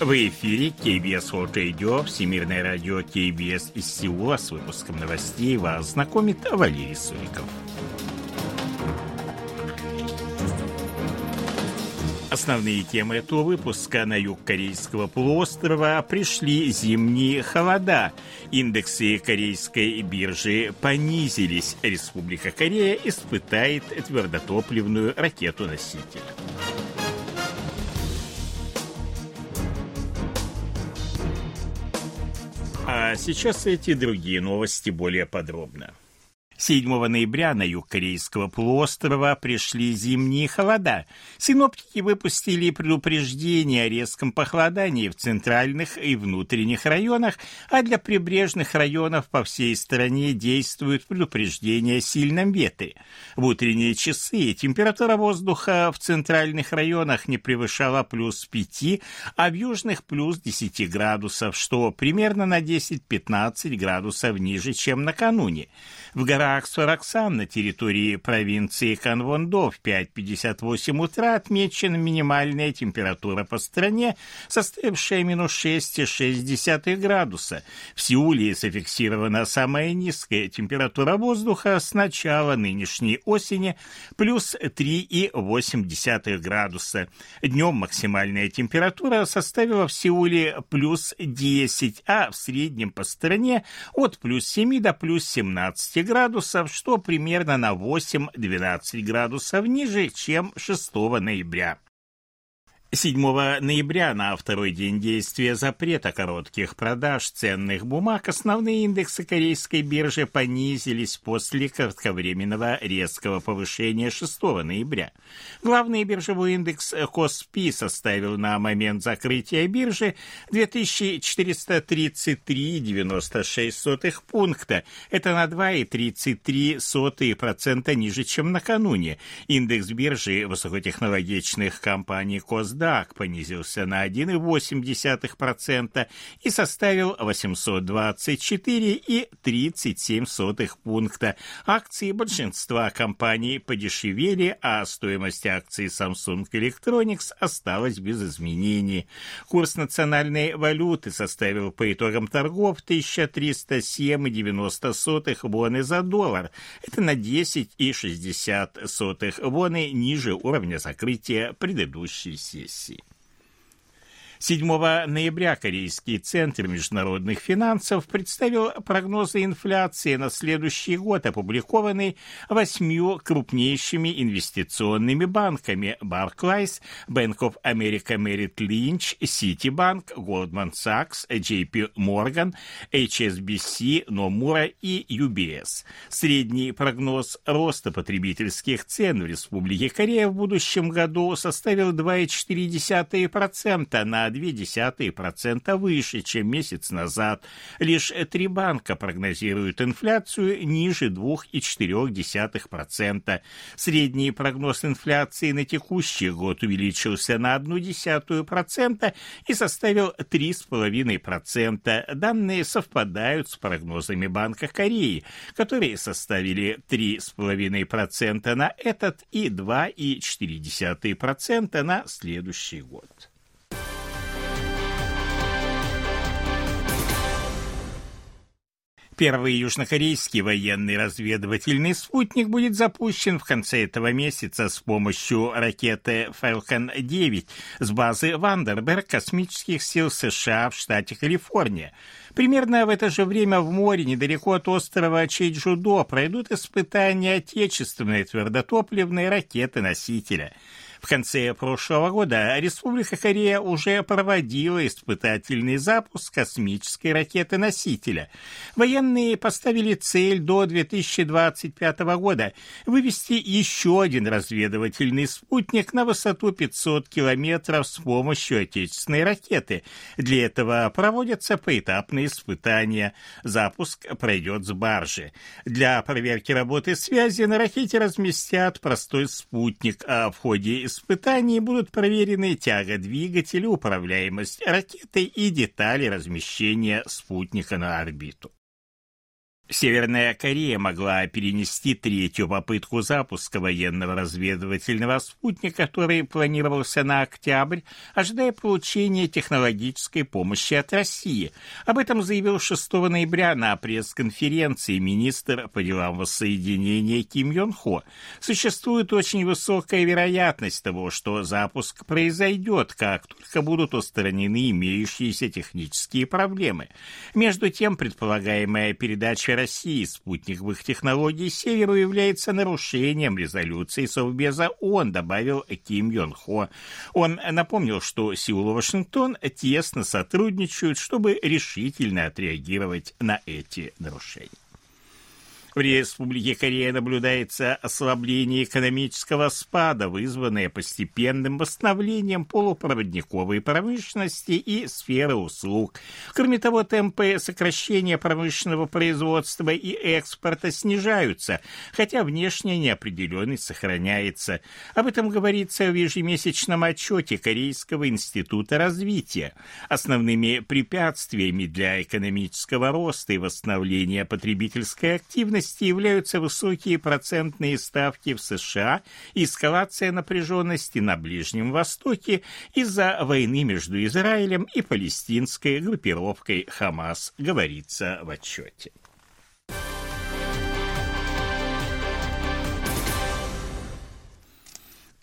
В эфире КБС World Radio, Всемирное радио КБС из Сеула с выпуском новостей вас знакомит Валерий Суриков. Основные темы этого выпуска на юг Корейского полуострова пришли зимние холода. Индексы корейской биржи понизились. Республика Корея испытает твердотопливную ракету-носитель. А сейчас эти другие новости более подробно. 7 ноября на юг Корейского полуострова пришли зимние холода. Синоптики выпустили предупреждение о резком похолодании в центральных и внутренних районах, а для прибрежных районов по всей стране действуют предупреждения о сильном ветре. В утренние часы температура воздуха в центральных районах не превышала плюс 5, а в южных плюс 10 градусов, что примерно на 10-15 градусов ниже, чем накануне. В горах Сороксан на территории провинции Канвондо в 5.58 утра отмечена минимальная температура по стране, составившая минус 6,6 градуса. В Сеуле зафиксирована самая низкая температура воздуха с начала нынешней осени плюс 3,8 градуса. Днем максимальная температура составила в Сеуле плюс 10, а в среднем по стране от плюс 7 до плюс 17 градусов, что примерно на 8-12 градусов ниже, чем 6 ноября. 7 ноября на второй день действия запрета коротких продаж ценных бумаг основные индексы корейской биржи понизились после кратковременного резкого повышения 6 ноября. Главный биржевой индекс Коспи составил на момент закрытия биржи 2433,96 пункта. Это на 2,33% ниже, чем накануне. Индекс биржи высокотехнологичных компаний Косдак NASDAQ понизился на 1,8% и составил 824,37 пункта. Акции большинства компаний подешевели, а стоимость акций Samsung Electronics осталась без изменений. Курс национальной валюты составил по итогам торгов 1307,90 воны за доллар. Это на 10,60 воны ниже уровня закрытия предыдущей сессии сессии. 7 ноября Корейский центр международных финансов представил прогнозы инфляции на следующий год, опубликованные восьмью крупнейшими инвестиционными банками Barclays, Bank of America Merrill Lynch, Citibank, Goldman Sachs, JP Morgan, HSBC, Nomura и UBS. Средний прогноз роста потребительских цен в Республике Корея в будущем году составил 2,4% на 0,2% выше, чем месяц назад. Лишь три банка прогнозируют инфляцию ниже 2,4%. Средний прогноз инфляции на текущий год увеличился на 0,1% и составил 3,5%. Данные совпадают с прогнозами Банка Кореи, которые составили 3,5% на этот и 2,4% на следующий год. Первый южнокорейский военный разведывательный спутник будет запущен в конце этого месяца с помощью ракеты Falcon 9 с базы Вандерберг космических сил США в штате Калифорния. Примерно в это же время в море, недалеко от острова Чейджудо, пройдут испытания отечественной твердотопливной ракеты-носителя – в конце прошлого года Республика Корея уже проводила испытательный запуск космической ракеты-носителя. Военные поставили цель до 2025 года вывести еще один разведывательный спутник на высоту 500 километров с помощью отечественной ракеты. Для этого проводятся поэтапные испытания. Запуск пройдет с баржи. Для проверки работы связи на ракете разместят простой спутник, а в ходе испытаний будут проверены тяга двигателя, управляемость ракеты и детали размещения спутника на орбиту. Северная Корея могла перенести третью попытку запуска военного разведывательного спутника, который планировался на октябрь, ожидая получения технологической помощи от России. Об этом заявил 6 ноября на пресс-конференции министр по делам воссоединения Ким Йон Хо. Существует очень высокая вероятность того, что запуск произойдет, как только будут устранены имеющиеся технические проблемы. Между тем, предполагаемая передача России спутниковых технологий Северу является нарушением резолюции Совбеза ООН, добавил Ким Йон Хо. Он напомнил, что Сеул и Вашингтон тесно сотрудничают, чтобы решительно отреагировать на эти нарушения. В Республике Корея наблюдается ослабление экономического спада, вызванное постепенным восстановлением полупроводниковой промышленности и сферы услуг. Кроме того, темпы сокращения промышленного производства и экспорта снижаются, хотя внешняя неопределенность сохраняется. Об этом говорится в ежемесячном отчете Корейского института развития. Основными препятствиями для экономического роста и восстановления потребительской активности особенности являются высокие процентные ставки в США эскалация напряженности на Ближнем Востоке из-за войны между Израилем и палестинской группировкой Хамас, говорится в отчете.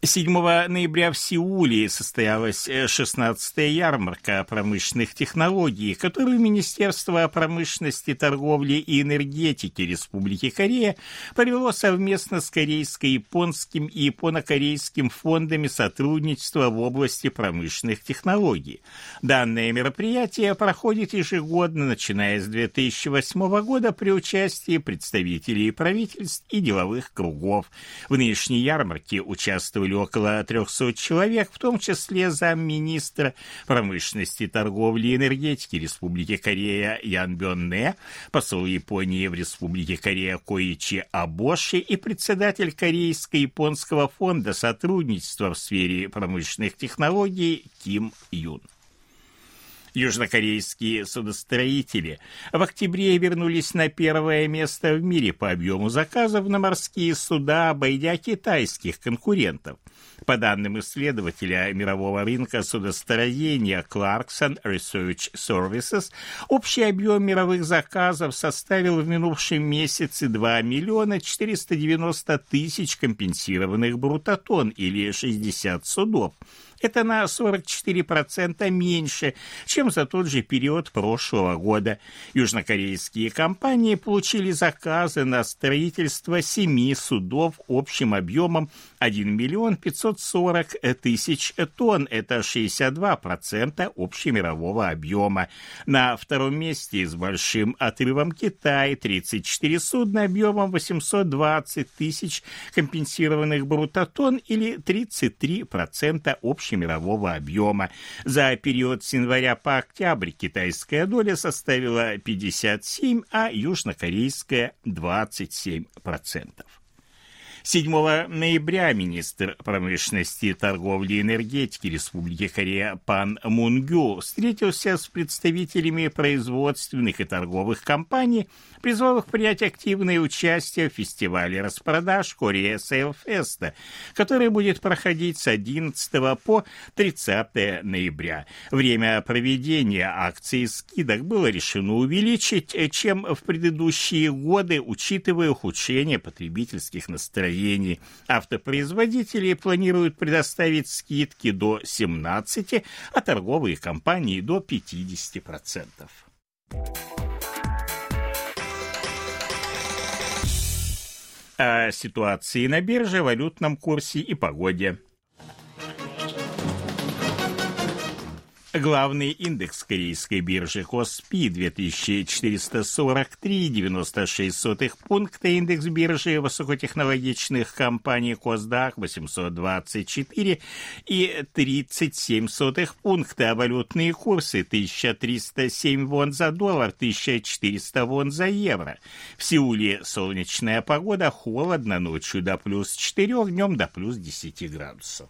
7 ноября в Сеуле состоялась 16-я э, ярмарка промышленных технологий, которую Министерство промышленности, торговли и энергетики Республики Корея провело совместно с корейско-японским и японо-корейским фондами сотрудничества в области промышленных технологий. Данное мероприятие проходит ежегодно, начиная с 2008 года при участии представителей правительств и деловых кругов. В нынешней ярмарке участвовали около 300 человек, в том числе замминистра промышленности, торговли и энергетики Республики Корея Ян Бённе, посол Японии в Республике Корея Коичи Абоши и председатель Корейско-японского фонда сотрудничества в сфере промышленных технологий Ким Юн. Южнокорейские судостроители в октябре вернулись на первое место в мире по объему заказов на морские суда, обойдя китайских конкурентов. По данным исследователя мирового рынка судостроения Clarkson Research Services, общий объем мировых заказов составил в минувшем месяце 2 миллиона 490 тысяч компенсированных брутотон или 60 судов. Это на 44% меньше, чем за тот же период прошлого года. Южнокорейские компании получили заказы на строительство семи судов общим объемом 1 миллион 540 тысяч тонн. Это 62% общемирового объема. На втором месте с большим отрывом Китай 34 судна объемом 820 тысяч компенсированных брутотон или 33% общего общемирового объема. За период с января по октябрь китайская доля составила 57, а южнокорейская 27%. 7 ноября министр промышленности, торговли и энергетики Республики Корея Пан Мунгю встретился с представителями производственных и торговых компаний, призвал их принять активное участие в фестивале распродаж Корея Сейлфеста, который будет проходить с 11 по 30 ноября. Время проведения акции скидок было решено увеличить, чем в предыдущие годы, учитывая ухудшение потребительских настроений настроений. Автопроизводители планируют предоставить скидки до 17, а торговые компании до 50%. О ситуации на бирже, валютном курсе и погоде. Главный индекс корейской биржи Коспи 2443,96 пункта, индекс биржи высокотехнологичных компаний Косдак 824 и 37 пункта, а валютные курсы 1307 вон за доллар, 1400 вон за евро. В Сеуле солнечная погода, холодно ночью до плюс 4, днем до плюс 10 градусов.